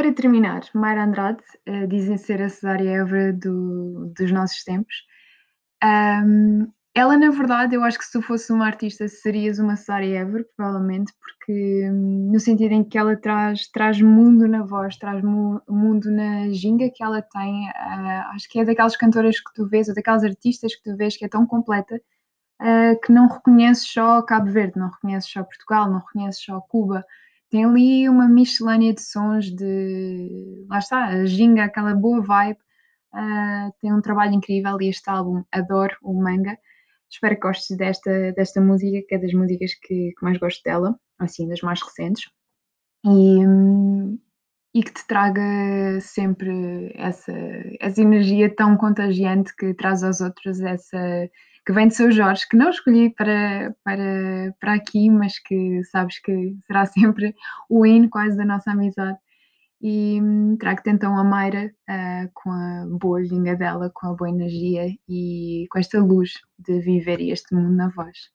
Para terminar, Mayra Andrade, uh, dizem ser a Cesária Évora do, dos nossos tempos. Um, ela, na verdade, eu acho que se tu fosse uma artista, serias uma Cesária Évora, provavelmente, porque um, no sentido em que ela traz, traz mundo na voz, traz mu mundo na ginga que ela tem. Uh, acho que é daquelas cantoras que tu vês, ou daquelas artistas que tu vês que é tão completa, uh, que não reconheces só Cabo Verde, não reconheces só Portugal, não reconheces só Cuba tem ali uma miscelânea de sons de. Lá está, a ginga, aquela boa vibe. Uh, tem um trabalho incrível e este álbum adoro o manga. Espero que gostes desta, desta música, que é das músicas que, que mais gosto dela, assim, das mais recentes. E, e que te traga sempre essa, essa energia tão contagiante que traz aos outros essa que vem de São Jorge, que não escolhi para, para, para aqui, mas que sabes que será sempre o hino quase da nossa amizade. E hum, trago-te então a Mayra uh, com a boa vinga dela, com a boa energia e com esta luz de viver este mundo na voz.